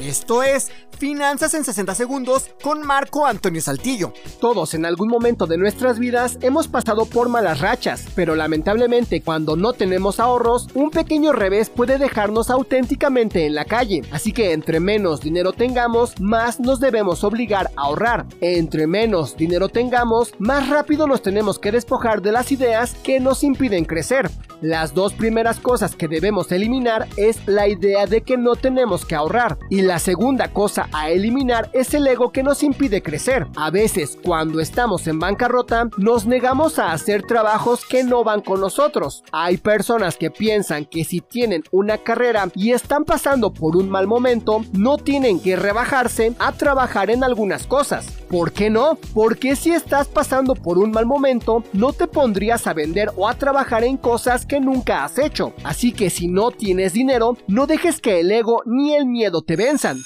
Esto es Finanzas en 60 Segundos con Marco Antonio Saltillo. Todos en algún momento de nuestras vidas hemos pasado por malas rachas, pero lamentablemente cuando no tenemos ahorros, un pequeño revés puede dejarnos auténticamente en la calle. Así que entre menos dinero tengamos, más nos debemos obligar a ahorrar. Entre menos dinero tengamos, más rápido nos tenemos que despojar de las ideas que nos impiden crecer. Las dos primeras cosas que debemos eliminar es la idea de que no tenemos que ahorrar y la segunda cosa a eliminar es el ego que nos impide crecer. A veces cuando estamos en bancarrota nos negamos a hacer trabajos que no van con nosotros. Hay personas que piensan que si tienen una carrera y están pasando por un mal momento no tienen que rebajarse a trabajar en algunas cosas. ¿Por qué no? Porque si estás pasando por un mal momento no te pondrías a vender o a trabajar en cosas que nunca has hecho. Así que si no tienes dinero, no dejes que el ego ni el miedo te venzan.